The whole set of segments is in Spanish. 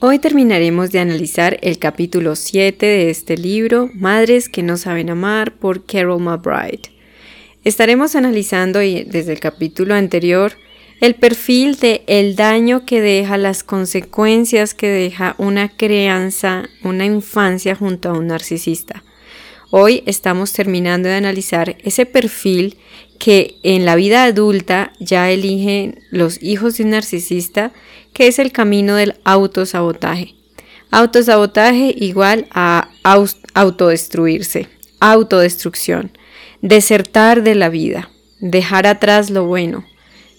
Hoy terminaremos de analizar el capítulo 7 de este libro, Madres que no saben amar, por Carol McBride. Estaremos analizando desde el capítulo anterior el perfil de el daño que deja, las consecuencias que deja una crianza, una infancia junto a un narcisista. Hoy estamos terminando de analizar ese perfil que en la vida adulta ya eligen los hijos de un narcisista, que es el camino del autosabotaje. Autosabotaje igual a autodestruirse, autodestrucción, desertar de la vida, dejar atrás lo bueno,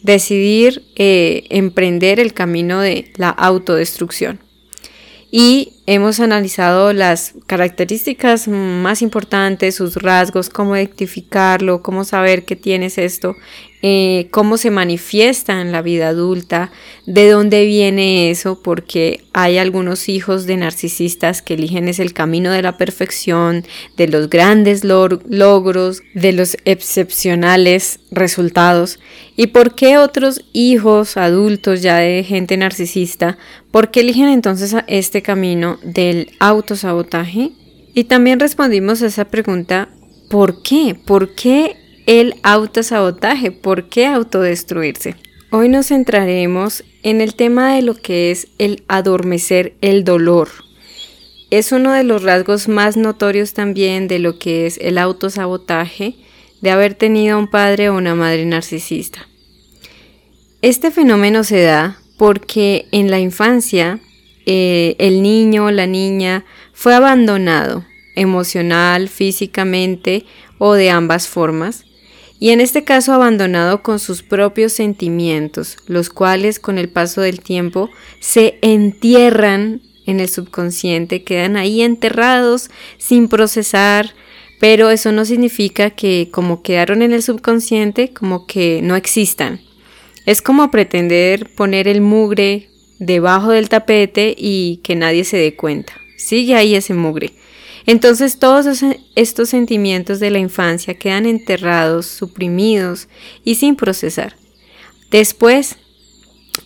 decidir eh, emprender el camino de la autodestrucción y hemos analizado las características más importantes, sus rasgos, cómo identificarlo, cómo saber que tienes esto, eh, cómo se manifiesta en la vida adulta, de dónde viene eso, porque hay algunos hijos de narcisistas que eligen es el camino de la perfección, de los grandes logros, de los excepcionales resultados. ¿Y por qué otros hijos adultos ya de gente narcisista, por qué eligen entonces este camino del autosabotaje? Y también respondimos a esa pregunta, ¿por qué? ¿Por qué el autosabotaje. ¿Por qué autodestruirse? Hoy nos centraremos en el tema de lo que es el adormecer el dolor. Es uno de los rasgos más notorios también de lo que es el autosabotaje de haber tenido un padre o una madre narcisista. Este fenómeno se da porque en la infancia eh, el niño o la niña fue abandonado emocional, físicamente o de ambas formas y en este caso abandonado con sus propios sentimientos, los cuales con el paso del tiempo se entierran en el subconsciente, quedan ahí enterrados sin procesar, pero eso no significa que como quedaron en el subconsciente, como que no existan. Es como pretender poner el mugre debajo del tapete y que nadie se dé cuenta. Sigue ahí ese mugre. Entonces todos estos sentimientos de la infancia quedan enterrados, suprimidos y sin procesar. Después,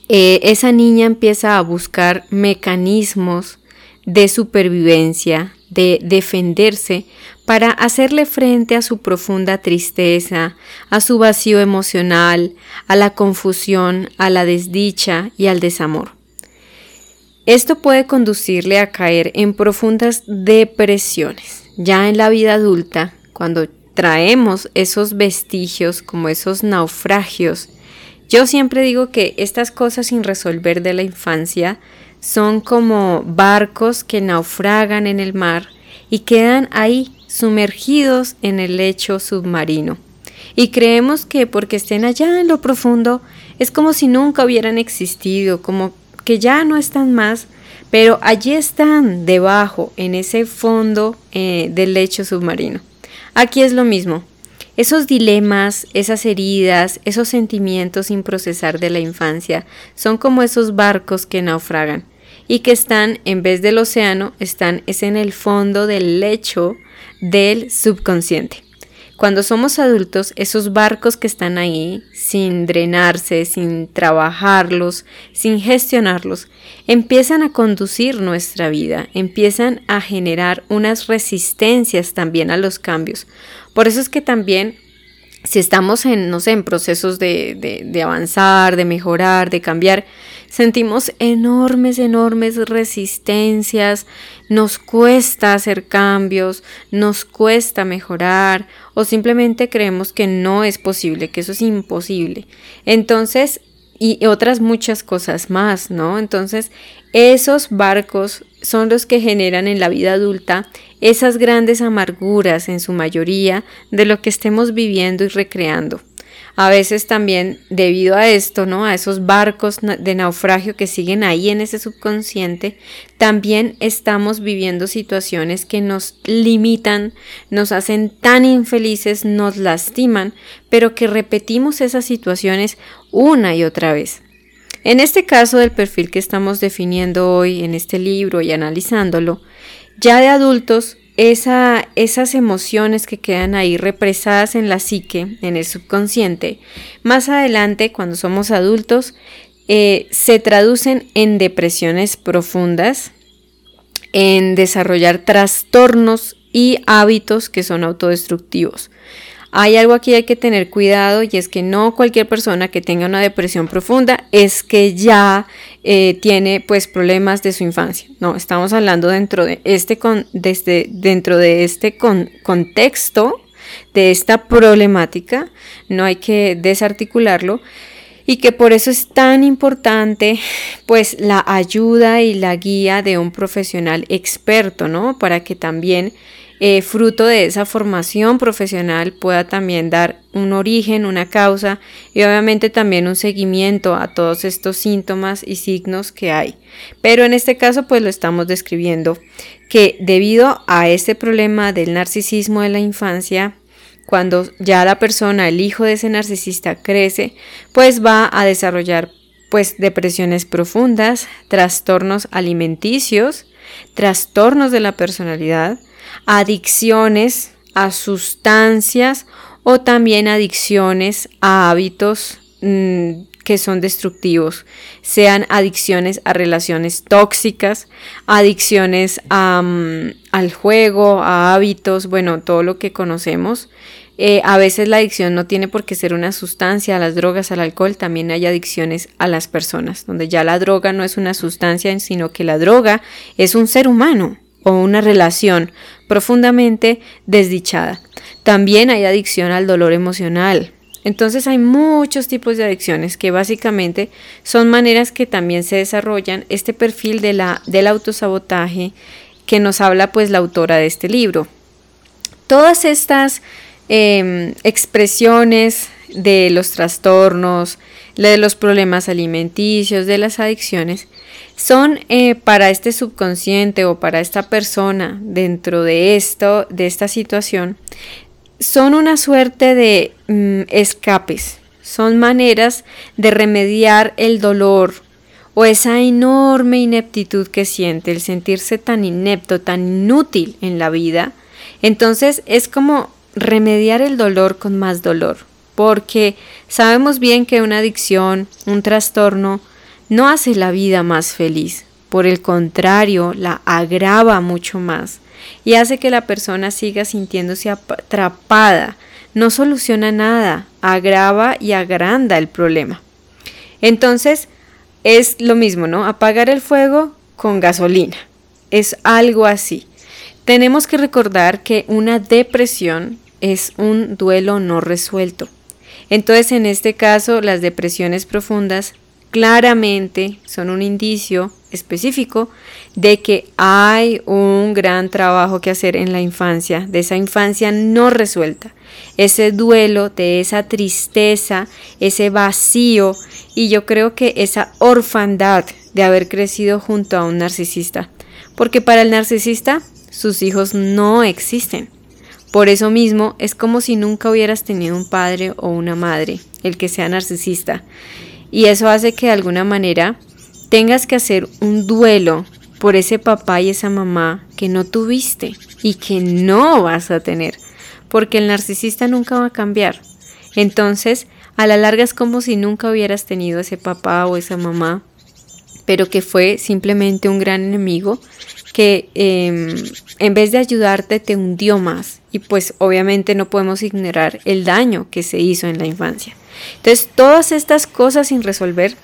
eh, esa niña empieza a buscar mecanismos de supervivencia, de defenderse, para hacerle frente a su profunda tristeza, a su vacío emocional, a la confusión, a la desdicha y al desamor. Esto puede conducirle a caer en profundas depresiones. Ya en la vida adulta, cuando traemos esos vestigios como esos naufragios, yo siempre digo que estas cosas sin resolver de la infancia son como barcos que naufragan en el mar y quedan ahí sumergidos en el lecho submarino. Y creemos que porque estén allá en lo profundo es como si nunca hubieran existido, como que ya no están más, pero allí están debajo, en ese fondo eh, del lecho submarino. Aquí es lo mismo. Esos dilemas, esas heridas, esos sentimientos sin procesar de la infancia son como esos barcos que naufragan y que están, en vez del océano, están es en el fondo del lecho del subconsciente. Cuando somos adultos, esos barcos que están ahí, sin drenarse, sin trabajarlos, sin gestionarlos, empiezan a conducir nuestra vida, empiezan a generar unas resistencias también a los cambios. Por eso es que también si estamos en, no sé, en procesos de, de avanzar, de mejorar, de cambiar, sentimos enormes, enormes resistencias, nos cuesta hacer cambios, nos cuesta mejorar o simplemente creemos que no es posible, que eso es imposible. Entonces, y otras muchas cosas más, ¿no? Entonces, esos barcos son los que generan en la vida adulta esas grandes amarguras en su mayoría de lo que estemos viviendo y recreando. A veces también debido a esto, ¿no? A esos barcos de naufragio que siguen ahí en ese subconsciente, también estamos viviendo situaciones que nos limitan, nos hacen tan infelices, nos lastiman, pero que repetimos esas situaciones una y otra vez. En este caso del perfil que estamos definiendo hoy en este libro y analizándolo, ya de adultos esas emociones que quedan ahí represadas en la psique, en el subconsciente, más adelante, cuando somos adultos, eh, se traducen en depresiones profundas, en desarrollar trastornos y hábitos que son autodestructivos. Hay algo aquí hay que tener cuidado y es que no cualquier persona que tenga una depresión profunda es que ya eh, tiene pues problemas de su infancia. No, estamos hablando dentro de este, con, desde, dentro de este contexto de esta problemática. No hay que desarticularlo y que por eso es tan importante pues la ayuda y la guía de un profesional experto, ¿no? Para que también eh, fruto de esa formación profesional pueda también dar un origen, una causa y obviamente también un seguimiento a todos estos síntomas y signos que hay. Pero en este caso pues lo estamos describiendo que debido a este problema del narcisismo de la infancia, cuando ya la persona, el hijo de ese narcisista crece, pues va a desarrollar pues depresiones profundas, trastornos alimenticios, trastornos de la personalidad, adicciones a sustancias o también adicciones a hábitos mm, que son destructivos, sean adicciones a relaciones tóxicas, adicciones mm, al juego, a hábitos, bueno, todo lo que conocemos. Eh, a veces la adicción no tiene por qué ser una sustancia, a las drogas, al alcohol, también hay adicciones a las personas, donde ya la droga no es una sustancia, sino que la droga es un ser humano, o una relación profundamente desdichada. También hay adicción al dolor emocional. Entonces hay muchos tipos de adicciones que básicamente son maneras que también se desarrollan este perfil del autosabotaje que nos habla pues la autora de este libro. Todas estas em, expresiones de los trastornos, de los problemas alimenticios, de las adicciones, son eh, para este subconsciente o para esta persona dentro de esto, de esta situación, son una suerte de mm, escapes, son maneras de remediar el dolor o esa enorme ineptitud que siente, el sentirse tan inepto, tan inútil en la vida. Entonces es como remediar el dolor con más dolor, porque sabemos bien que una adicción, un trastorno, no hace la vida más feliz, por el contrario, la agrava mucho más y hace que la persona siga sintiéndose atrapada, no soluciona nada, agrava y agranda el problema. Entonces, es lo mismo, ¿no? Apagar el fuego con gasolina. Es algo así. Tenemos que recordar que una depresión es un duelo no resuelto. Entonces, en este caso, las depresiones profundas claramente son un indicio específico de que hay un gran trabajo que hacer en la infancia, de esa infancia no resuelta, ese duelo, de esa tristeza, ese vacío y yo creo que esa orfandad de haber crecido junto a un narcisista, porque para el narcisista sus hijos no existen. Por eso mismo es como si nunca hubieras tenido un padre o una madre, el que sea narcisista. Y eso hace que de alguna manera tengas que hacer un duelo por ese papá y esa mamá que no tuviste y que no vas a tener, porque el narcisista nunca va a cambiar. Entonces, a la larga es como si nunca hubieras tenido ese papá o esa mamá, pero que fue simplemente un gran enemigo que em, en vez de ayudarte te hundió más. Y pues obviamente no podemos ignorar el daño que se hizo en la infancia. Entonces, todas estas cosas sin resolver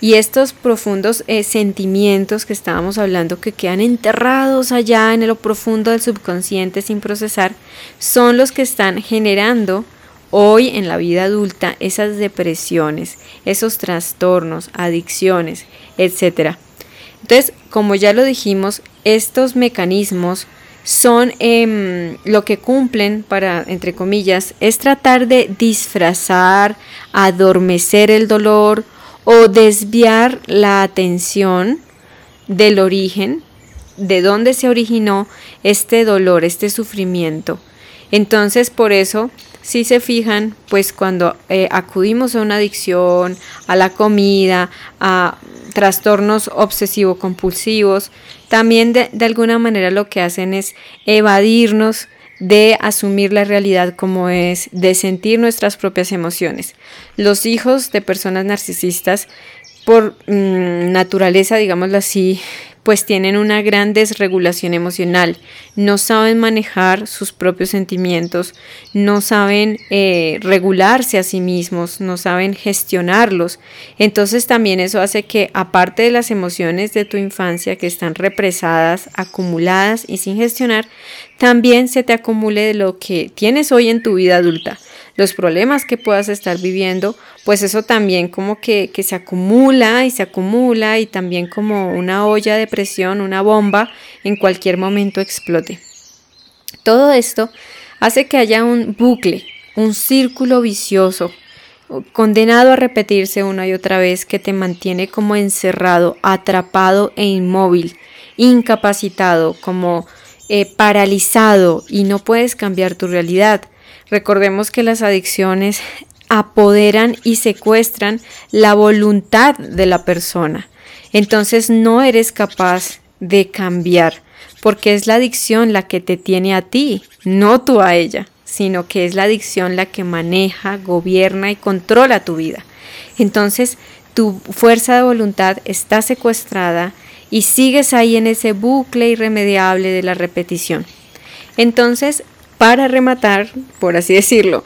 y estos profundos eh, sentimientos que estábamos hablando que quedan enterrados allá en lo profundo del subconsciente sin procesar, son los que están generando hoy en la vida adulta esas depresiones, esos trastornos, adicciones, etc. Entonces, como ya lo dijimos, estos mecanismos son em, lo que cumplen para, entre comillas, es tratar de disfrazar, adormecer el dolor o desviar la atención del origen, de dónde se originó este dolor, este sufrimiento. Entonces, por eso, si se fijan, pues cuando eh, acudimos a una adicción, a la comida, a trastornos obsesivo-compulsivos, también de, alguna manera lo que hacen es evadirnos de asumir la realidad como es, de sentir nuestras propias emociones. Los hijos de personas narcisistas por mm, naturaleza, digámoslo así, pues tienen una gran desregulación emocional, no saben manejar sus propios sentimientos, no saben eh, regularse a sí mismos, no saben gestionarlos. Entonces también eso hace que aparte de las emociones de tu infancia que están represadas, acumuladas y sin gestionar, también se te acumule lo que tienes hoy en tu vida adulta los problemas que puedas estar viviendo, pues eso también como que, se acumula y se acumula y también como una olla de presión, una bomba, en cualquier momento explote. Todo esto hace que haya un bucle, un círculo vicioso, condenado a repetirse una y otra vez que te mantiene como encerrado, atrapado e inmóvil, incapacitado, como eh, paralizado y no puedes cambiar tu realidad. Recordemos que las adicciones apoderan y secuestran la voluntad de la persona. Entonces no eres capaz de cambiar, porque es la adicción la que te tiene a ti, no tú a ella, sino que es la adicción la que maneja, gobierna y controla tu vida. Entonces tu fuerza de voluntad está secuestrada y sigues ahí en ese bucle irremediable de la repetición. Entonces para rematar, por así decirlo,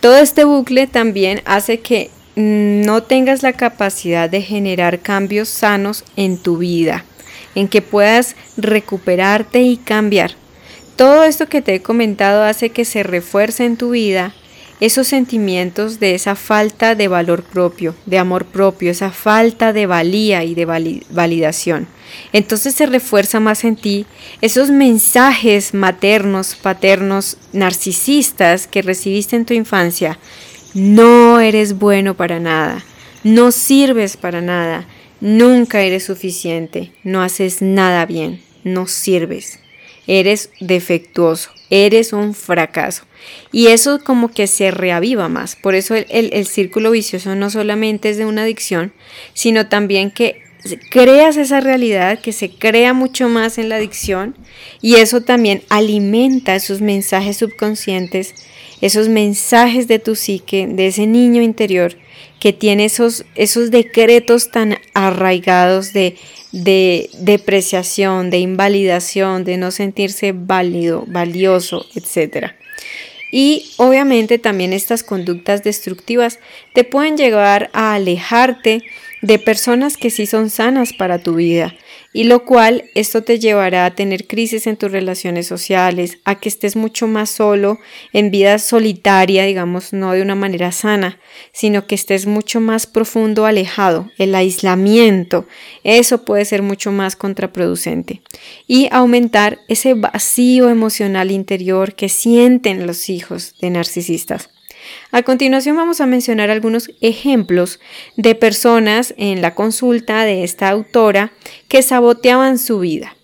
todo este bucle también hace que no tengas la capacidad de generar cambios sanos en tu vida, en que puedas recuperarte y cambiar. Todo esto que te he comentado hace que se refuerce en tu vida esos sentimientos de esa falta de valor propio, de amor propio, esa falta de valía y de validación. Entonces se refuerza más en ti esos mensajes maternos, paternos, narcisistas que recibiste en tu infancia. No eres bueno para nada, no sirves para nada, nunca eres suficiente, no haces nada bien, no sirves, eres defectuoso, eres un fracaso. Y eso como que se reaviva más. Por eso el, el, círculo vicioso no solamente es de una adicción, sino también que creas esa realidad, que se crea mucho más en la adicción y eso también alimenta esos mensajes subconscientes, esos mensajes de tu psique, de ese niño interior que tiene esos, esos decretos tan arraigados de, de depreciación, de invalidación, de no sentirse válido, valioso, etc. Y obviamente también estas conductas destructivas te pueden llevar a alejarte de personas que sí son sanas para tu vida, y lo cual esto te llevará a tener crisis en tus relaciones sociales, a que estés mucho más solo, en vida solitaria, digamos, no de una manera sana, sino que estés mucho más profundo alejado, el aislamiento, eso puede ser mucho más contraproducente, y aumentar ese vacío emocional interior que sienten los hijos de narcisistas. A continuación vamos a mencionar algunos ejemplos de personas en la consulta de esta autora que saboteaban su vida.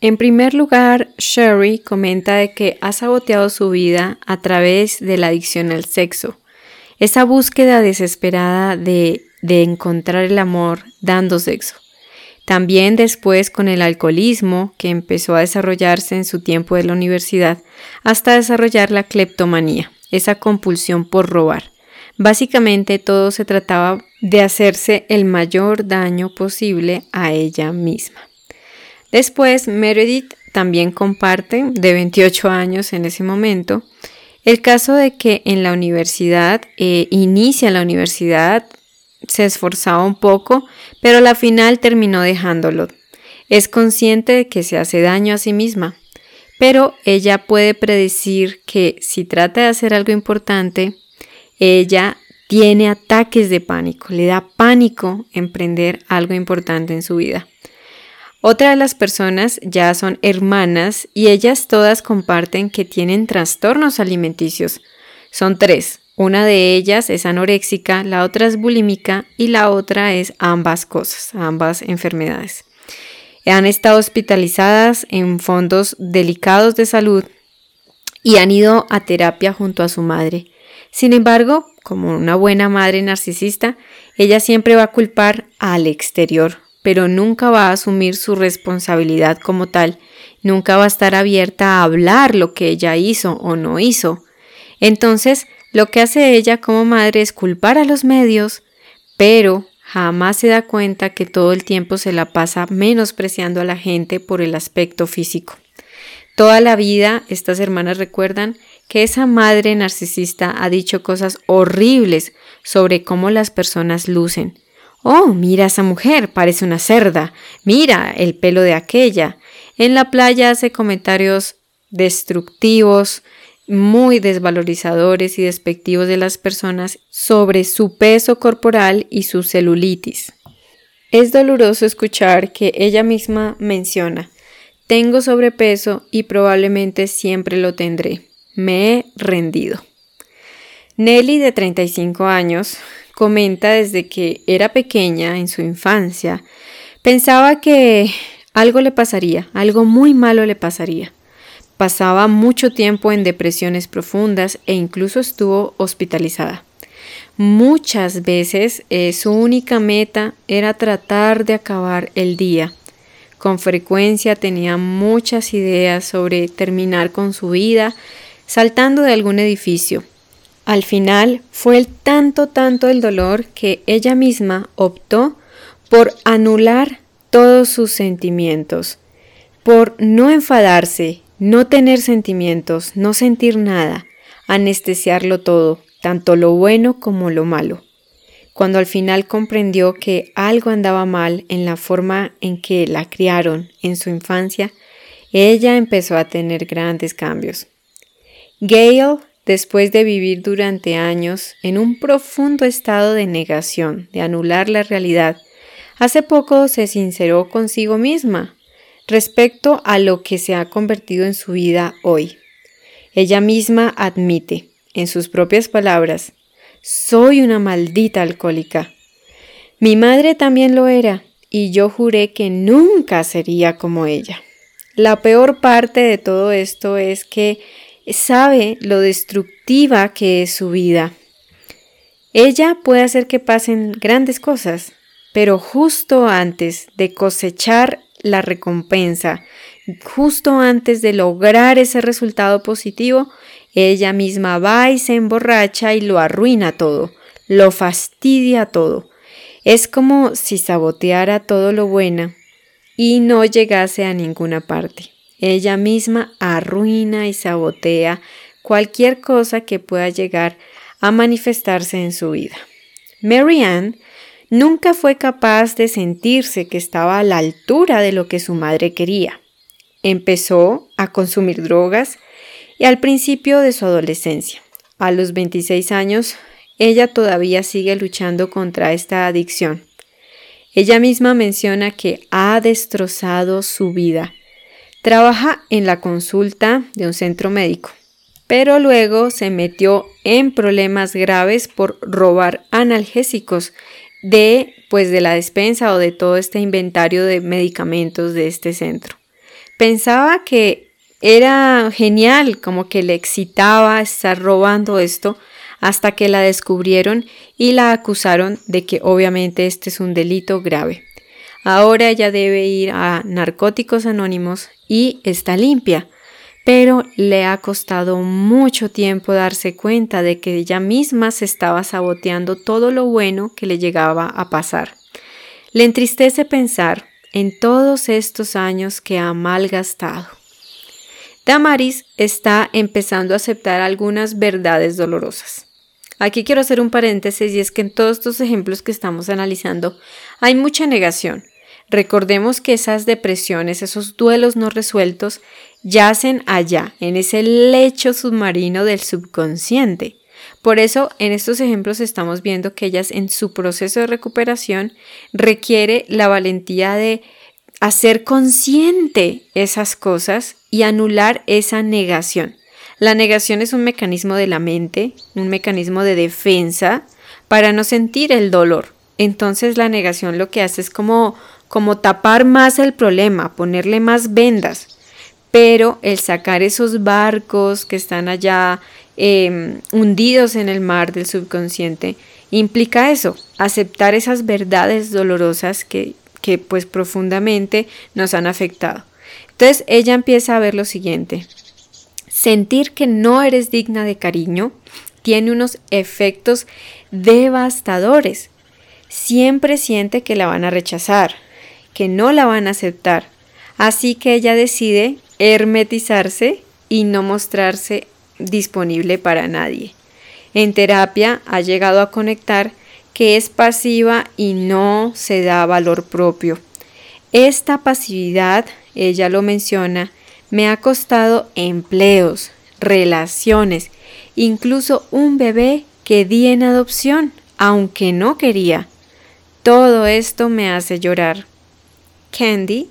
En primer lugar, Sherry comenta de que ha saboteado su vida a través de la adicción al sexo. Esa búsqueda desesperada de, de encontrar el amor dando sexo. También después con el alcoholismo, que empezó a desarrollarse en su tiempo de la universidad, hasta desarrollar la cleptomanía esa compulsión por robar. Básicamente todo se trataba de hacerse el mayor daño posible a ella misma. Después, Meredith también comparte, de 28 años en ese momento, el caso de que en la universidad, eh, inicia la universidad, se esforzaba un poco, pero a la final terminó dejándolo. Es consciente de que se hace daño a sí misma, pero ella puede predecir que si trata de hacer algo importante, ella tiene ataques de pánico, le da pánico emprender algo importante en su vida. Otra de las personas ya son hermanas y ellas todas comparten que tienen trastornos alimenticios. Son tres. Una de ellas es anoréxica, la otra es bulímica y la otra es ambas cosas, ambas enfermedades. Han estado hospitalizadas en fondos delicados de salud y han ido a terapia junto a su madre. Sin embargo, como una buena madre narcisista, ella siempre va a culpar al exterior, pero nunca va a asumir su responsabilidad como tal, nunca va a estar abierta a hablar lo que ella hizo o no hizo. Entonces, lo que hace ella como madre es culpar a los medios, pero jamás se da cuenta que todo el tiempo se la pasa menospreciando a la gente por el aspecto físico. Toda la vida estas hermanas recuerdan que esa madre narcisista ha dicho cosas horribles sobre cómo las personas lucen. Oh, mira esa mujer, parece una cerda. Mira el pelo de aquella. En la playa hace comentarios destructivos, muy desvalorizadores y despectivos de las personas sobre su peso corporal y su celulitis. Es doloroso escuchar que ella misma menciona, tengo sobrepeso y probablemente siempre lo tendré. Me he rendido. Nelly, de 35 años, comenta desde que era pequeña, en su infancia, pensaba que algo le pasaría, algo muy malo le pasaría. Pasaba mucho tiempo en depresiones profundas e incluso estuvo hospitalizada. Muchas veces eh, su única meta era tratar de acabar el día. Con frecuencia tenía muchas ideas sobre terminar con su vida saltando de algún edificio. Al final fue el tanto, tanto el dolor que ella misma optó por anular todos sus sentimientos, por no enfadarse, no tener sentimientos, no sentir nada, anestesiarlo todo, tanto lo bueno como lo malo. Cuando al final comprendió que algo andaba mal en la forma en que la criaron en su infancia, ella empezó a tener grandes cambios. Gail, después de vivir durante años en un profundo estado de negación, de anular la realidad, hace poco se sinceró consigo misma respecto a lo que se ha convertido en su vida hoy. Ella misma admite, en sus propias palabras, soy una maldita alcohólica. Mi madre también lo era, y yo juré que nunca sería como ella. La peor parte de todo esto es que sabe lo destructiva que es su vida. Ella puede hacer que pasen grandes cosas, pero justo antes de cosechar la recompensa, justo antes de lograr ese resultado positivo, ella misma va y se emborracha y lo arruina todo, lo fastidia todo. Es como si saboteara todo lo bueno y no llegase a ninguna parte. Ella misma arruina y sabotea cualquier cosa que pueda llegar a manifestarse en su vida. Mary Ann nunca fue capaz de sentirse que estaba a la altura de lo que su madre quería. Empezó a consumir drogas y al principio de su adolescencia. A los 26 años, ella todavía sigue luchando contra esta adicción. Ella misma menciona que ha destrozado su vida Trabaja en la consulta de un centro médico, pero luego se metió en problemas graves por robar analgésicos de pues de la despensa o de todo este inventario de medicamentos de este centro. Pensaba que era genial, como que le excitaba estar robando esto hasta que la descubrieron y la acusaron de que obviamente este es un delito grave. Ahora ella debe ir a Narcóticos Anónimos y está limpia, pero le ha costado mucho tiempo darse cuenta de que ella misma se estaba saboteando todo lo bueno que le llegaba a pasar. Le entristece pensar en todos estos años que ha malgastado. Damaris está empezando a aceptar algunas verdades dolorosas. Aquí quiero hacer un paréntesis y es que en todos estos ejemplos que estamos analizando hay mucha negación, Recordemos que esas depresiones, esos duelos no resueltos, yacen allá, en ese lecho submarino del subconsciente. Por eso, en estos ejemplos estamos viendo que ellas en su proceso de recuperación requiere la valentía de hacer consciente esas cosas y anular esa negación. La negación es un mecanismo de la mente, un mecanismo de defensa para no sentir el dolor. Entonces la negación lo que hace es como como tapar más el problema, ponerle más vendas. Pero el sacar esos barcos que están allá em, hundidos en el mar del subconsciente implica eso, aceptar esas verdades dolorosas que, que pues profundamente nos han afectado. Entonces ella empieza a ver lo siguiente, sentir que no eres digna de cariño tiene unos efectos devastadores siempre siente que la van a rechazar, que no la van a aceptar. Así que ella decide hermetizarse y no mostrarse disponible para nadie. En terapia ha llegado a conectar que es pasiva y no se da valor propio. Esta pasividad, ella lo menciona, me ha costado empleos, relaciones, incluso un bebé que di en adopción, aunque no quería. Todo esto me hace llorar. Candy,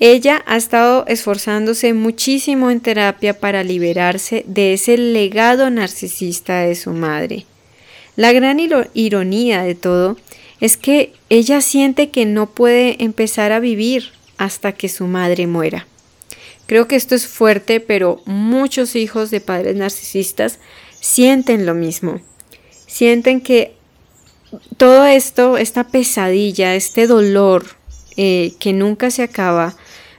ella ha estado esforzándose muchísimo en terapia para liberarse de ese legado narcisista de su madre. La gran ironía de todo es que ella siente que no puede empezar a vivir hasta que su madre muera. Creo que esto es fuerte, pero muchos hijos de padres narcisistas sienten lo mismo. Sienten que todo esto, esta pesadilla, este dolor eh, que nunca se acaba,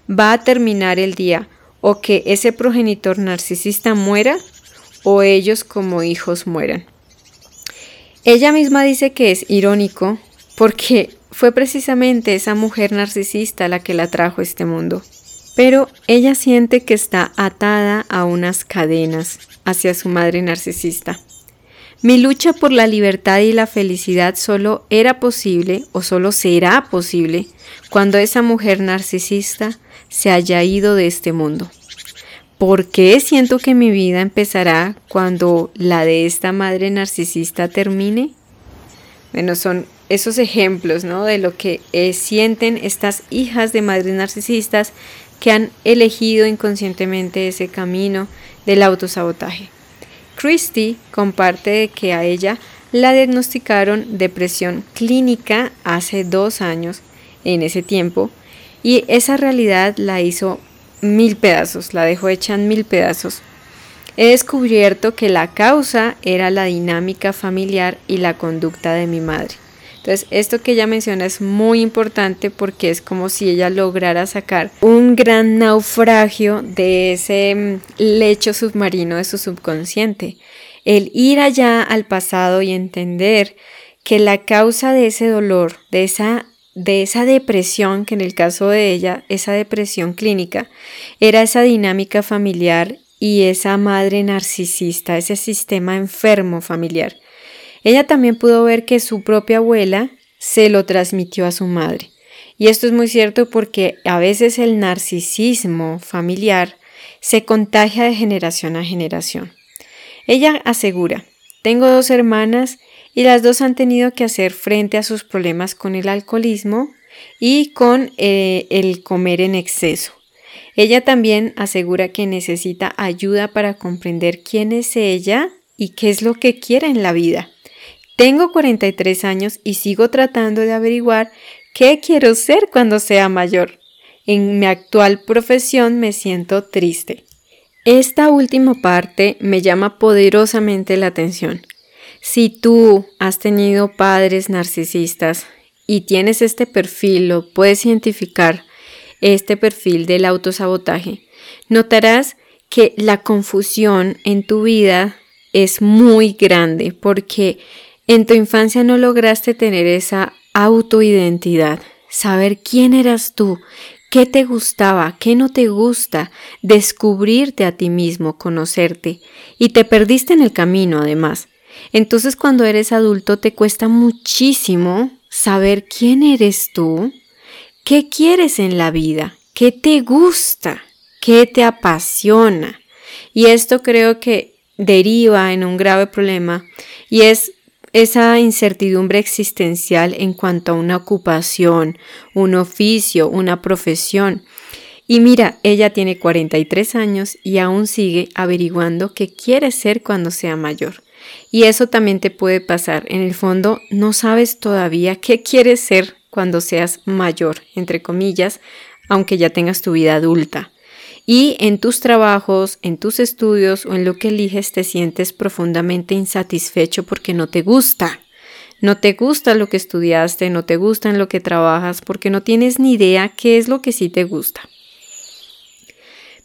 va a terminar el día o que ese progenitor narcisista muera o ellos como hijos mueran. Ella misma dice que es irónico porque fue precisamente esa mujer narcisista la que la trajo a este mundo pero ella siente que está atada a unas cadenas hacia su madre narcisista. Mi lucha por la libertad y la felicidad solo era posible o solo será posible cuando esa mujer narcisista se haya ido de este mundo. ¿Por qué siento que mi vida empezará cuando la de esta madre narcisista termine? Bueno, son esos ejemplos, ¿no? De lo que eh, sienten estas hijas de madres narcisistas que han elegido inconscientemente ese camino del autosabotaje. Christy comparte que a ella la diagnosticaron depresión clínica hace dos años en ese tiempo y esa realidad la hizo mil pedazos, la dejó hecha en mil pedazos. He descubierto que la causa era la dinámica familiar y la conducta de mi madre. Entonces, esto que ella menciona es muy importante porque es como si ella lograra sacar un gran naufragio de ese mm, lecho submarino de su subconsciente. El ir allá al pasado y entender que la causa de ese dolor, de esa de esa depresión, que en el caso de ella, esa depresión clínica, era esa dinámica familiar y esa madre narcisista, ese sistema enfermo familiar. Ella también pudo ver que su propia abuela se lo transmitió a su madre. Y esto es muy cierto porque a veces el narcisismo familiar se contagia de generación a generación. Ella asegura, tengo dos hermanas y las dos han tenido que hacer frente a sus problemas con el alcoholismo y con eh, el comer en exceso. Ella también asegura que necesita ayuda para comprender quién es ella y qué es lo que quiere en la vida. Tengo 43 años y sigo tratando de averiguar qué quiero ser cuando sea mayor. En mi actual profesión me siento triste. Esta última parte me llama poderosamente la atención. Si tú has tenido padres narcisistas y tienes este perfil, lo puedes identificar, este perfil del autosabotaje, notarás que la confusión en tu vida es muy grande porque en tu infancia no lograste tener esa autoidentidad, saber quién eras tú, qué te gustaba, qué no te gusta, descubrirte a ti mismo, conocerte, y te perdiste en el camino además. Entonces cuando eres adulto te cuesta muchísimo saber quién eres tú, qué quieres en la vida, qué te gusta, qué te apasiona. Y esto creo que deriva en un grave problema y es esa incertidumbre existencial en cuanto a una ocupación, un oficio, una profesión. Y mira, ella tiene 43 años y aún sigue averiguando qué quiere ser cuando sea mayor. Y eso también te puede pasar. En el fondo, no sabes todavía qué quieres ser cuando seas mayor, entre comillas, aunque ya tengas tu vida adulta y en tus trabajos, en tus estudios o en lo que eliges te sientes profundamente insatisfecho porque no te gusta. No te gusta lo que estudiaste, no te gusta en lo que trabajas porque no tienes ni idea qué es lo que sí te gusta.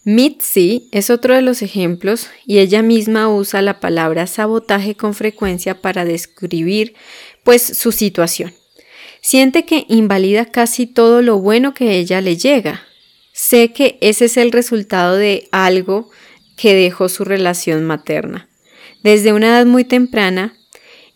Mitzi es otro de los ejemplos y ella misma usa la palabra sabotaje con frecuencia para describir pues su situación. siente que invalida casi todo lo bueno que ella le llega. Sé que ese es el resultado de algo que dejó su relación materna. Desde una edad muy temprana,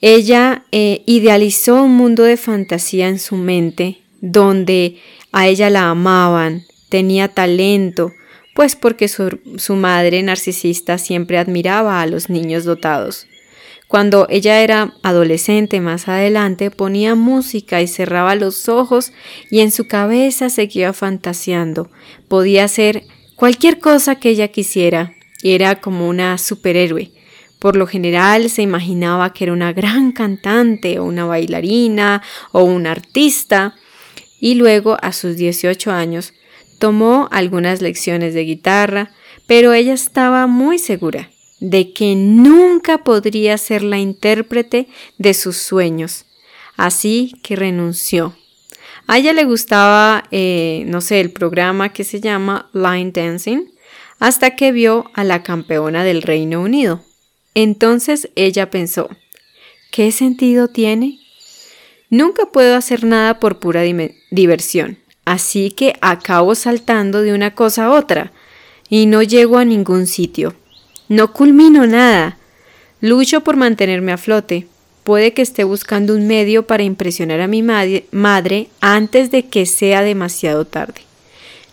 ella eh, idealizó un mundo de fantasía en su mente, donde a ella la amaban, tenía talento, pues porque su, su madre narcisista siempre admiraba a los niños dotados. Cuando ella era adolescente más adelante ponía música y cerraba los ojos y en su cabeza seguía fantaseando. Podía hacer cualquier cosa que ella quisiera. Era como una superhéroe. Por lo general se imaginaba que era una gran cantante o una bailarina o una artista. Y luego, a sus 18 años, tomó algunas lecciones de guitarra, pero ella estaba muy segura de que nunca podría ser la intérprete de sus sueños, así que renunció. A ella le gustaba, eh, no sé, el programa que se llama Line Dancing, hasta que vio a la campeona del Reino Unido. Entonces ella pensó, ¿qué sentido tiene? Nunca puedo hacer nada por pura diversión, así que acabo saltando de una cosa a otra y no llego a ningún sitio. No culmino nada. Lucho por mantenerme a flote. Puede que esté buscando un medio para impresionar a mi madre antes de que sea demasiado tarde.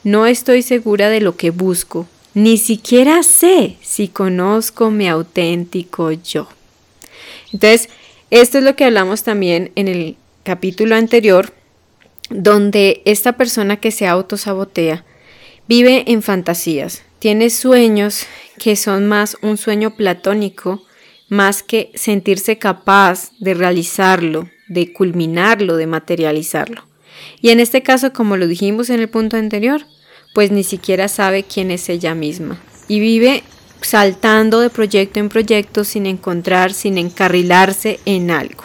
No estoy segura de lo que busco. Ni siquiera sé si conozco mi auténtico yo. Entonces, esto es lo que hablamos también en el capítulo anterior, donde esta persona que se autosabotea vive en fantasías, tiene sueños que son más un sueño platónico, más que sentirse capaz de realizarlo, de culminarlo, de materializarlo. Y en este caso, como lo dijimos en el punto anterior, pues ni siquiera sabe quién es ella misma y vive saltando de proyecto en proyecto sin encontrar, sin encarrilarse en algo.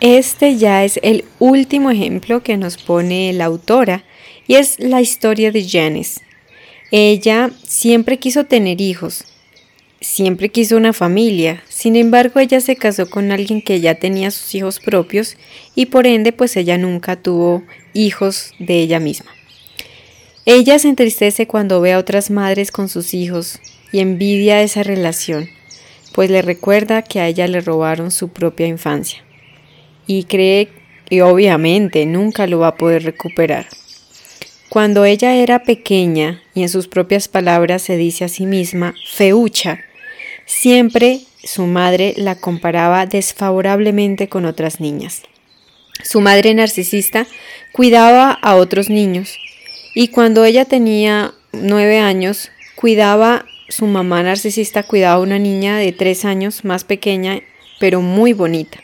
Este ya es el último ejemplo que nos pone la autora y es la historia de Janice. Ella siempre quiso tener hijos, siempre quiso una familia, sin embargo ella se casó con alguien que ya tenía sus hijos propios y por ende pues ella nunca tuvo hijos de ella misma. Ella se entristece cuando ve a otras madres con sus hijos y envidia esa relación, pues le recuerda que a ella le robaron su propia infancia y cree que obviamente nunca lo va a poder recuperar. Cuando ella era pequeña, y en sus propias palabras se dice a sí misma, feucha, siempre su madre la comparaba desfavorablemente con otras niñas. Su madre narcisista cuidaba a otros niños y cuando ella tenía nueve años, cuidaba, su mamá narcisista cuidaba a una niña de tres años más pequeña, pero muy bonita.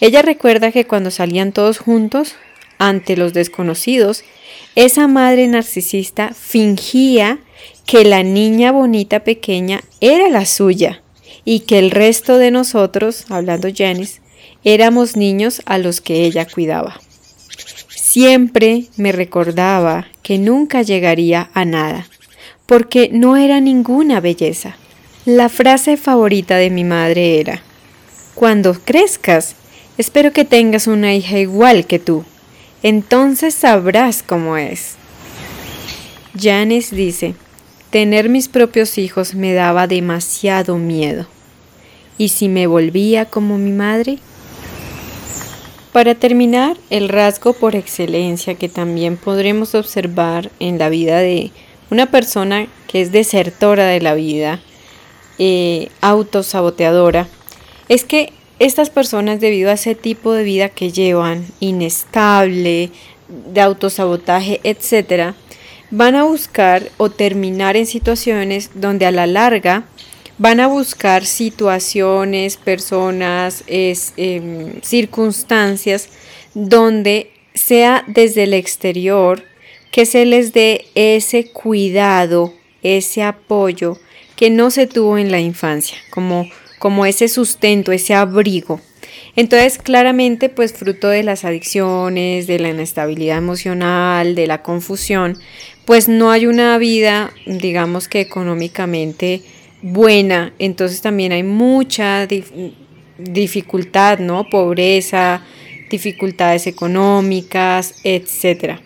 Ella recuerda que cuando salían todos juntos, ante los desconocidos, esa madre narcisista fingía que la niña bonita pequeña era la suya y que el resto de nosotros, hablando Janice, éramos niños a los que ella cuidaba. Siempre me recordaba que nunca llegaría a nada, porque no era ninguna belleza. La frase favorita de mi madre era, Cuando crezcas, espero que tengas una hija igual que tú entonces sabrás cómo es. Janice dice, tener mis propios hijos me daba demasiado miedo. ¿Y si me volvía como mi madre? Para terminar, el rasgo por excelencia que también podremos observar en la vida de una persona que es desertora de la vida, eh, autosaboteadora, es que estas personas, debido a ese tipo de vida que llevan, inestable, de autosabotaje, etc., van a buscar o terminar en situaciones donde a la larga van a buscar situaciones, personas, em, circunstancias donde sea desde el exterior que se les dé ese cuidado, ese apoyo que no se tuvo en la infancia, como como ese sustento, ese abrigo. Entonces, claramente, pues fruto de las adicciones, de la inestabilidad emocional, de la confusión, pues no hay una vida, digamos que económicamente buena. Entonces también hay mucha dificultad, ¿no? Pobreza, dificultades económicas, etc.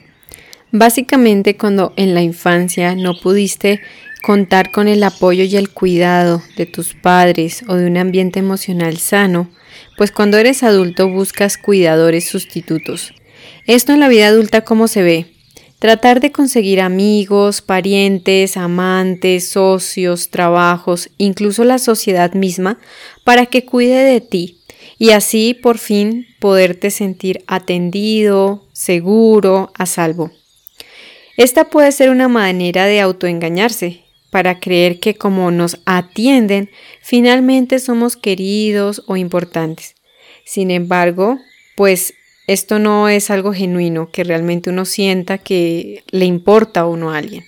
Básicamente cuando en la infancia no pudiste contar con el apoyo y el cuidado de tus padres o de un ambiente emocional sano, pues cuando eres adulto buscas cuidadores sustitutos. Esto en la vida adulta cómo se ve? Tratar de conseguir amigos, parientes, amantes, socios, trabajos, incluso la sociedad misma, para que cuide de ti y así por fin poderte sentir atendido, seguro, a salvo. Esta puede ser una manera de autoengañarse, para creer que como nos atienden, finalmente somos queridos o importantes. Sin embargo, pues esto no es algo genuino, que realmente uno sienta que le importa a uno a alguien.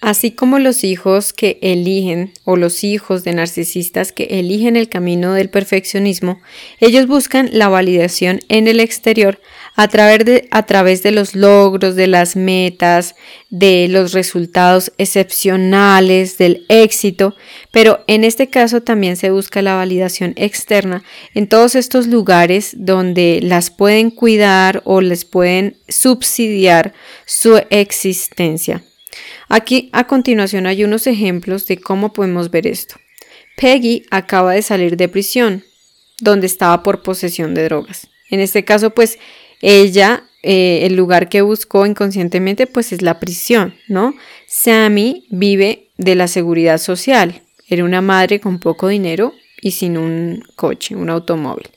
Así como los hijos que eligen o los hijos de narcisistas que eligen el camino del perfeccionismo, ellos buscan la validación en el exterior a través de, a través de los logros, de las metas, de los resultados excepcionales, del éxito, pero en este caso también se busca la validación externa en todos estos lugares donde las pueden cuidar o les pueden subsidiar su existencia. Aquí a continuación hay unos ejemplos de cómo podemos ver esto. Peggy acaba de salir de prisión, donde estaba por posesión de drogas. En este caso, pues ella, eh, el lugar que buscó inconscientemente, pues es la prisión, ¿no? Sammy vive de la seguridad social. Era una madre con poco dinero y sin un coche, un automóvil.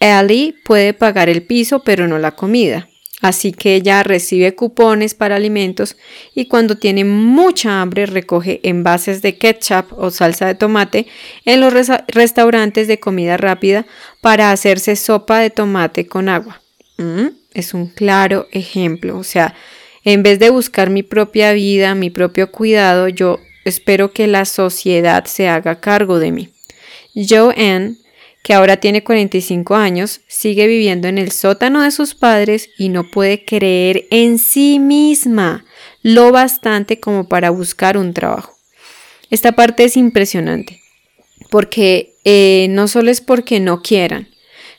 Ellie puede pagar el piso, pero no la comida. Así que ella recibe cupones para alimentos y cuando tiene mucha hambre recoge envases de ketchup o salsa de tomate en los restaurantes de comida rápida para hacerse sopa de tomate con agua. Es un claro ejemplo. O sea, en vez de buscar mi propia vida, mi propio cuidado, yo espero que la sociedad se haga cargo de mí. Joanne que ahora tiene 45 años, sigue viviendo en el sótano de sus padres y no puede creer en sí misma lo bastante como para buscar un trabajo. Esta parte es impresionante, porque eh, no solo es porque no quieran,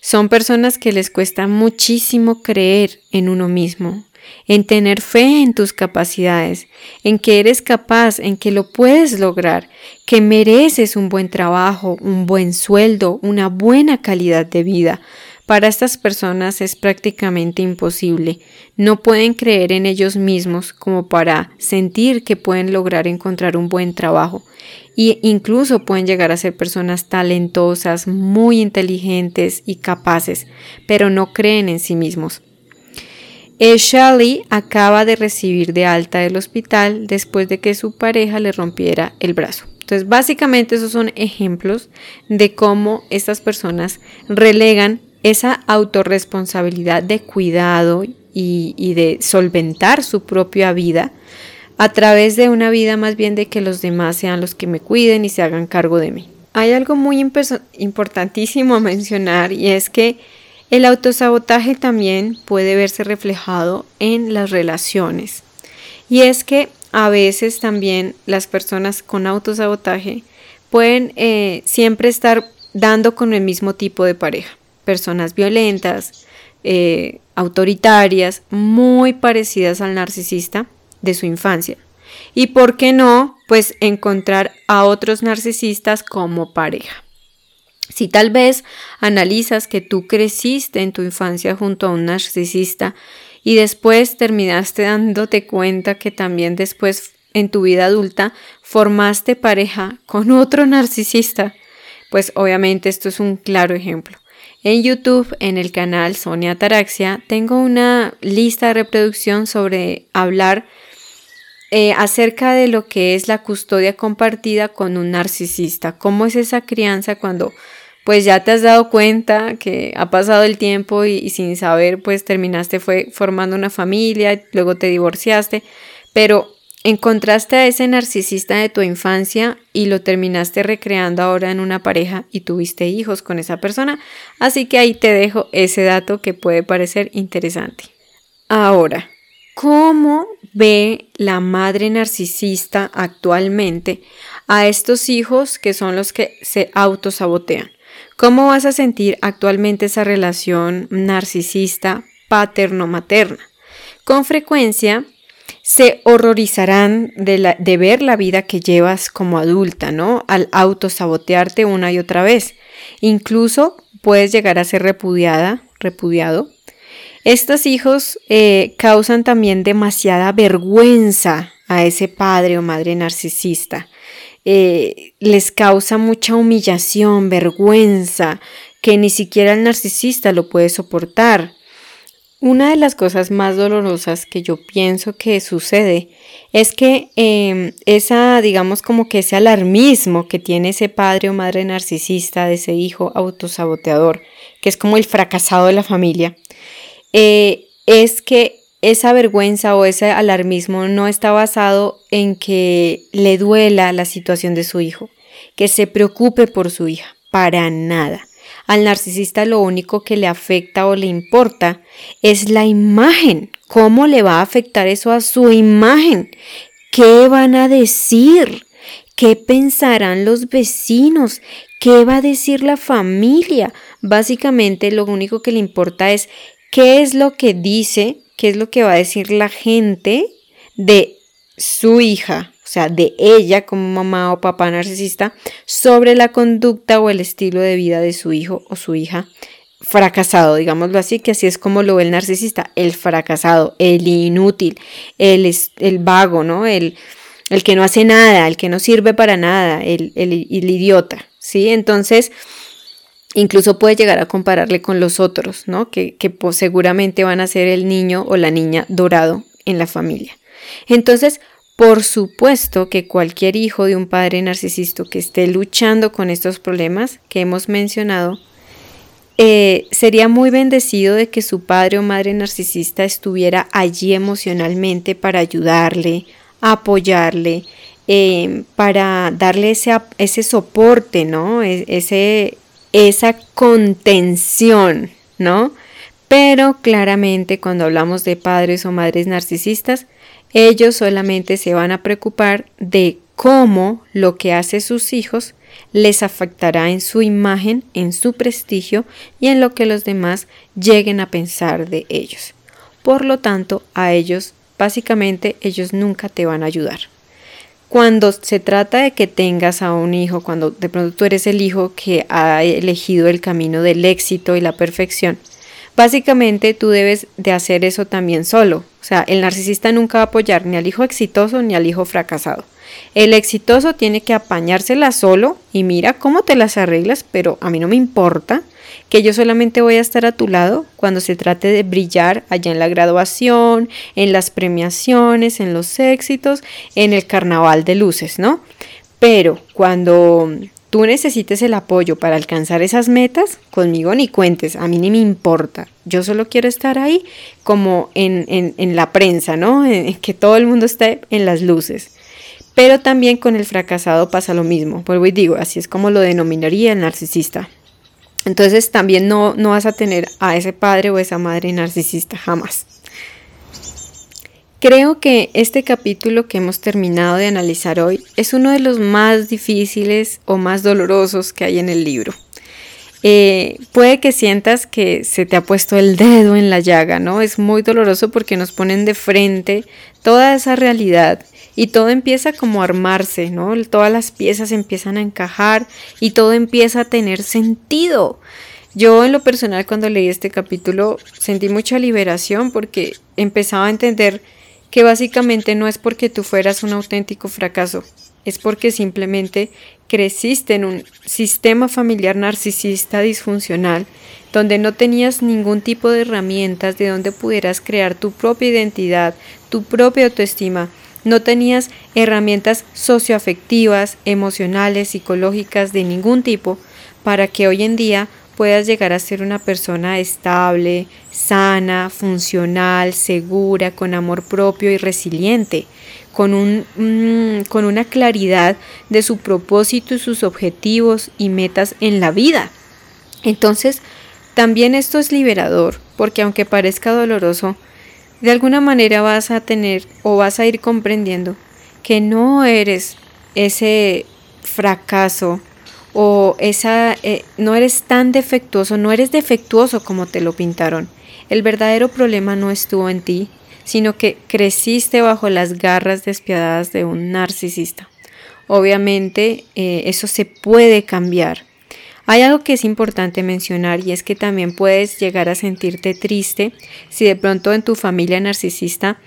son personas que les cuesta muchísimo creer en uno mismo, en tener fe en tus capacidades, en que eres capaz, en que lo puedes lograr, que mereces un buen trabajo, un buen sueldo, una buena calidad de vida. Para estas personas es prácticamente imposible. No pueden creer en ellos mismos como para sentir que pueden lograr encontrar un buen trabajo. E incluso pueden llegar a ser personas talentosas, muy inteligentes y capaces, pero no creen en sí mismos. Shelley acaba de recibir de alta del hospital después de que su pareja le rompiera el brazo. Entonces, básicamente esos son ejemplos de cómo estas personas relegan esa autorresponsabilidad de cuidado y, de solventar su propia vida a través de una vida más bien de que los demás sean los que me cuiden y se hagan cargo de mí. Hay algo muy importantísimo a mencionar y es que el autosabotaje también puede verse reflejado en las relaciones. Y es que a veces también las personas con autosabotaje pueden eh, siempre estar dando con el mismo tipo de pareja. Personas violentas, eh, autoritarias, muy parecidas al narcisista de su infancia. Y por qué no, pues encontrar a otros narcisistas como pareja. Si tal vez analizas que tú creciste en tu infancia junto a un narcisista y después terminaste dándote cuenta que también después en tu vida adulta formaste pareja con otro narcisista, pues obviamente esto es un claro ejemplo. En YouTube, en el canal Sonia Taraxia, tengo una lista de reproducción sobre hablar eh, acerca de lo que es la custodia compartida con un narcisista. ¿Cómo es esa crianza cuando pues ya te has dado cuenta que ha pasado el tiempo y, sin saber, pues terminaste fue formando una familia, luego te divorciaste, pero encontraste a ese narcisista de tu infancia y lo terminaste recreando ahora en una pareja y tuviste hijos con esa persona, así que ahí te dejo ese dato que puede parecer interesante. Ahora, ¿cómo ve la madre narcisista actualmente a estos hijos que son los que se autosabotean? ¿Cómo vas a sentir actualmente esa relación narcisista paterno-materna? Con frecuencia se horrorizarán de, ver la vida que llevas como adulta, ¿no? Al autosabotearte una y otra vez. Incluso puedes llegar a ser repudiada, repudiado. Estos hijos eh, causan también demasiada vergüenza a ese padre o madre narcisista. Eh, les causa mucha humillación, vergüenza, que ni siquiera el narcisista lo puede soportar. Una de las cosas más dolorosas que yo pienso que sucede es que em, esa, digamos, como que ese alarmismo que tiene ese padre o madre narcisista de ese hijo autosaboteador, que es como el fracasado de la familia, eh, es que esa vergüenza o ese alarmismo no está basado en que le duela la situación de su hijo, que se preocupe por su hija, para nada. Al narcisista lo único que le afecta o le importa es la imagen. ¿Cómo le va a afectar eso a su imagen? ¿Qué van a decir? ¿Qué pensarán los vecinos? ¿Qué va a decir la familia? Básicamente lo único que le importa es qué es lo que dice, qué es lo que va a decir la gente de su hija, o sea, de ella como mamá o papá narcisista, sobre la conducta o el estilo de vida de su hijo o su hija fracasado, digámoslo así, que así es como lo ve el narcisista, el fracasado, el inútil, el, el vago, ¿no? El, el que no hace nada, el que no sirve para nada, el, el, idiota, ¿sí? Entonces, incluso puede llegar a compararle con los otros, ¿no? Que, que seguramente van a ser el niño o la niña dorado en la familia. Entonces, por supuesto que cualquier hijo de un padre narcisista que esté luchando con estos problemas que hemos mencionado, eh, sería muy bendecido de que su padre o madre narcisista estuviera allí emocionalmente para ayudarle, apoyarle, eh, para darle ese, ese soporte, ¿no? E, ese, esa contención, ¿no? Pero claramente cuando hablamos de padres o madres narcisistas, ellos solamente se van a preocupar de cómo lo que hace sus hijos les afectará en su imagen, en su prestigio y en lo que los demás lleguen a pensar de ellos. Por lo tanto, a ellos, básicamente, ellos nunca te van a ayudar. Cuando se trata de que tengas a un hijo, cuando de pronto tú eres el hijo que ha elegido el camino del éxito y la perfección, Básicamente tú debes de hacer eso también solo. O sea, el narcisista nunca va a apoyar ni al hijo exitoso ni al hijo fracasado. El exitoso tiene que apañársela solo y mira cómo te las arreglas, pero a mí no me importa que yo solamente voy a estar a tu lado cuando se trate de brillar allá en la graduación, en las premiaciones, en los éxitos, en el carnaval de luces, ¿no? Pero cuando tú necesites el apoyo para alcanzar esas metas, conmigo ni cuentes, a mí ni me importa. Yo solo quiero estar ahí como en, en, la prensa, ¿no? En, que todo el mundo esté en las luces. Pero también con el fracasado pasa lo mismo. Vuelvo y digo, así es como lo denominaría el narcisista. Entonces también no, no vas a tener a ese padre o esa madre narcisista jamás. Creo que este capítulo que hemos terminado de analizar hoy es uno de los más difíciles o más dolorosos que hay en el libro. Eh, puede que sientas que se te ha puesto el dedo en la llaga, ¿no? Es muy doloroso porque nos ponen de frente toda esa realidad y todo empieza como a armarse, ¿no? Todas las piezas empiezan a encajar y todo empieza a tener sentido. Yo en lo personal cuando leí este capítulo sentí mucha liberación porque empezaba a entender que básicamente no es porque tú fueras un auténtico fracaso, es porque simplemente creciste en un sistema familiar narcisista disfuncional donde no tenías ningún tipo de herramientas de donde pudieras crear tu propia identidad, tu propia autoestima, no tenías herramientas socioafectivas, emocionales, psicológicas de ningún tipo para que hoy en día puedas llegar a ser una persona estable, sana, funcional, segura, con amor propio y resiliente, con, un, mm, con una claridad de su propósito y sus objetivos y metas en la vida. Entonces, también esto es liberador, porque aunque parezca doloroso, de alguna manera vas a tener o vas a ir comprendiendo que no eres ese fracaso o esa eh, no eres tan defectuoso, no eres defectuoso como te lo pintaron. El verdadero problema no estuvo en ti, sino que creciste bajo las garras despiadadas de un narcisista. Obviamente eh, eso se puede cambiar. Hay algo que es importante mencionar y es que también puedes llegar a sentirte triste si de pronto en tu familia narcisista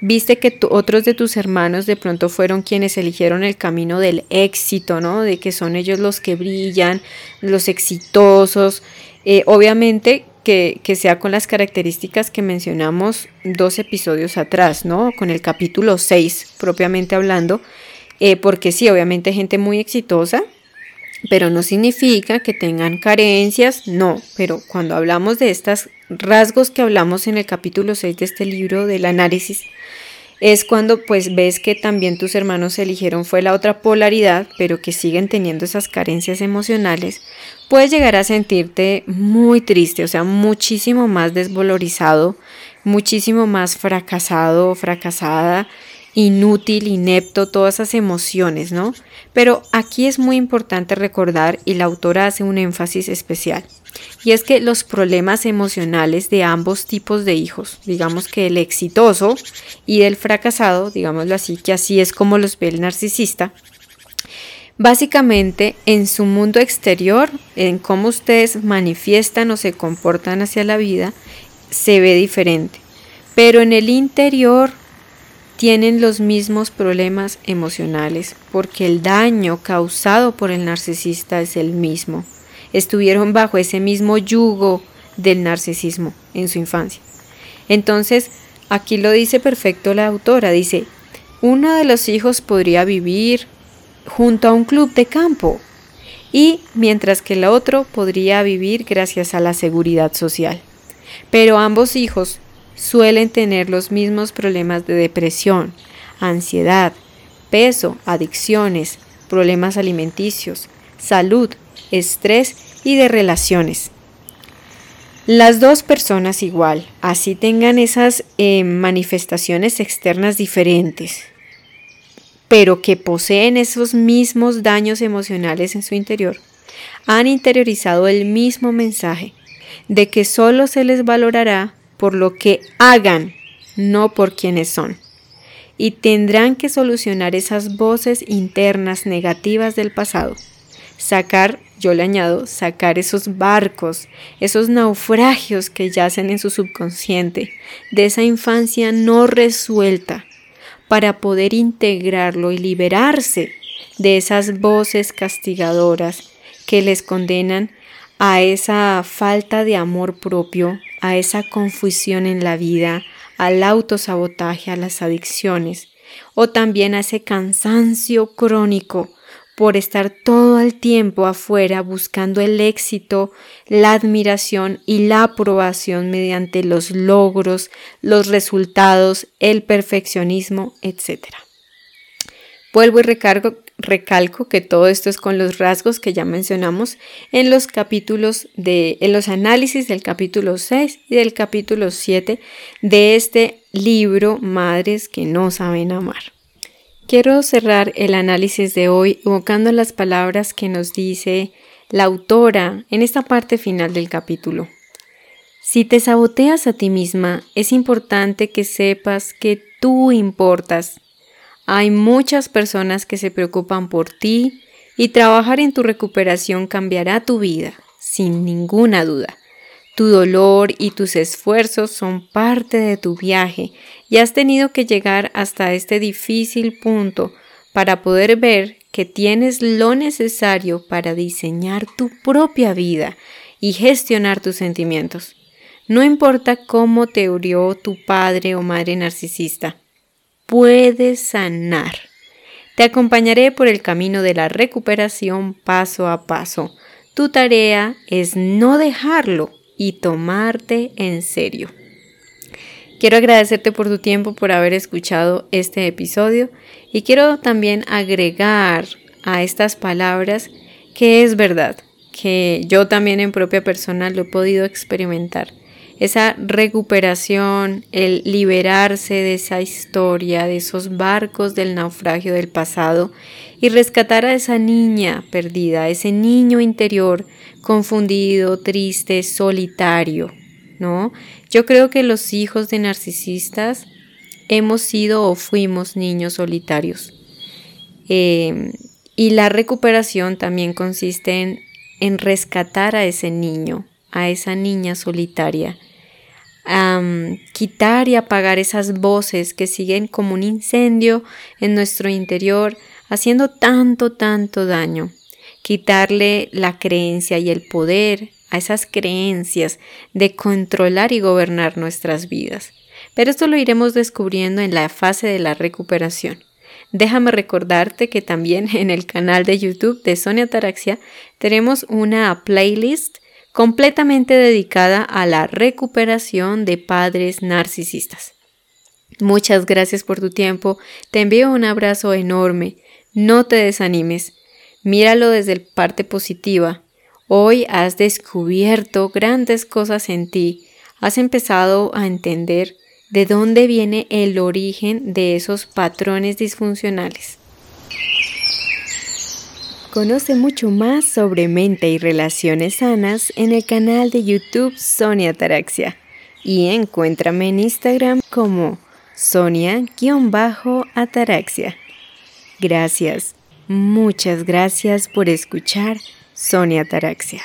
viste que otros de tus hermanos de pronto fueron quienes eligieron el camino del éxito, ¿no? De que son ellos los que brillan, los exitosos. Eh, obviamente que, sea con las características que mencionamos dos episodios atrás, ¿no? Con el capítulo 6, propiamente hablando. Eh, porque sí, obviamente gente muy exitosa, pero no significa que tengan carencias, no, pero cuando hablamos de estos rasgos que hablamos en el capítulo 6 de este libro del análisis, es cuando pues ves que también tus hermanos eligieron fue la otra polaridad, pero que siguen teniendo esas carencias emocionales, puedes llegar a sentirte muy triste, o sea, muchísimo más desvalorizado, muchísimo más fracasado o fracasada, inútil, inepto, todas esas emociones, ¿no? Pero aquí es muy importante recordar, y la autora hace un énfasis especial, y es que los problemas emocionales de ambos tipos de hijos, digamos que el exitoso y el fracasado, digámoslo así, que así es como los ve el narcisista, básicamente en su mundo exterior, en cómo ustedes manifiestan o se comportan hacia la vida, se ve diferente. Pero en el interior tienen los mismos problemas emocionales porque el daño causado por el narcisista es el mismo. Estuvieron bajo ese mismo yugo del narcisismo en su infancia. Entonces, aquí lo dice perfecto la autora, dice, uno de los hijos podría vivir junto a un club de campo y mientras que el otro podría vivir gracias a la seguridad social. Pero ambos hijos suelen tener los mismos problemas de depresión, ansiedad, peso, adicciones, problemas alimenticios, salud, estrés y de relaciones. Las dos personas igual, así tengan esas eh, manifestaciones externas diferentes, pero que poseen esos mismos daños emocionales en su interior, han interiorizado el mismo mensaje de que solo se les valorará por lo que hagan, no por quienes son. Y tendrán que solucionar esas voces internas negativas del pasado. Sacar, yo le añado, sacar esos barcos, esos naufragios que yacen en su subconsciente, de esa infancia no resuelta, para poder integrarlo y liberarse de esas voces castigadoras que les condenan a esa falta de amor propio, a esa confusión en la vida, al autosabotaje, a las adicciones, o también a ese cansancio crónico por estar todo el tiempo afuera buscando el éxito, la admiración y la aprobación mediante los logros, los resultados, el perfeccionismo, etc. Vuelvo y recargo, recalco que todo esto es con los rasgos que ya mencionamos en los capítulos de, en los análisis del capítulo 6 y del capítulo 7 de este libro Madres que no saben amar. Quiero cerrar el análisis de hoy evocando las palabras que nos dice la autora en esta parte final del capítulo. Si te saboteas a ti misma, es importante que sepas que tú importas hay muchas personas que se preocupan por ti y trabajar en tu recuperación cambiará tu vida, sin ninguna duda. Tu dolor y tus esfuerzos son parte de tu viaje y has tenido que llegar hasta este difícil punto para poder ver que tienes lo necesario para diseñar tu propia vida y gestionar tus sentimientos. No importa cómo te hurió tu padre o madre narcisista, puedes sanar. Te acompañaré por el camino de la recuperación paso a paso. Tu tarea es no dejarlo y tomarte en serio. Quiero agradecerte por tu tiempo, por haber escuchado este episodio y quiero también agregar a estas palabras que es verdad, que yo también en propia persona lo he podido experimentar esa recuperación, el liberarse de esa historia, de esos barcos del naufragio del pasado y rescatar a esa niña perdida, ese niño interior confundido, triste, solitario, ¿no? Yo creo que los hijos de narcisistas hemos sido o fuimos niños solitarios. Em, y la recuperación también consiste en, en, rescatar a ese niño, a esa niña solitaria, quitar y apagar esas voces que siguen como un incendio en nuestro interior, haciendo tanto, tanto daño. Quitarle la creencia y el poder a esas creencias de controlar y gobernar nuestras vidas. Pero esto lo iremos descubriendo en la fase de la recuperación. Déjame recordarte que también en el canal de YouTube de Sonia Taraxia tenemos una playlist completamente dedicada a la recuperación de padres narcisistas. Muchas gracias por tu tiempo, te envío un abrazo enorme, no te desanimes, míralo desde la parte positiva. Hoy has descubierto grandes cosas en ti, has empezado a entender de dónde viene el origen de esos patrones disfuncionales. Conoce mucho más sobre mente y relaciones sanas en el canal de YouTube Sonia Taraxia y encuéntrame en Instagram como Sonia-Ataraxia. Gracias, muchas gracias por escuchar Sonia Taraxia.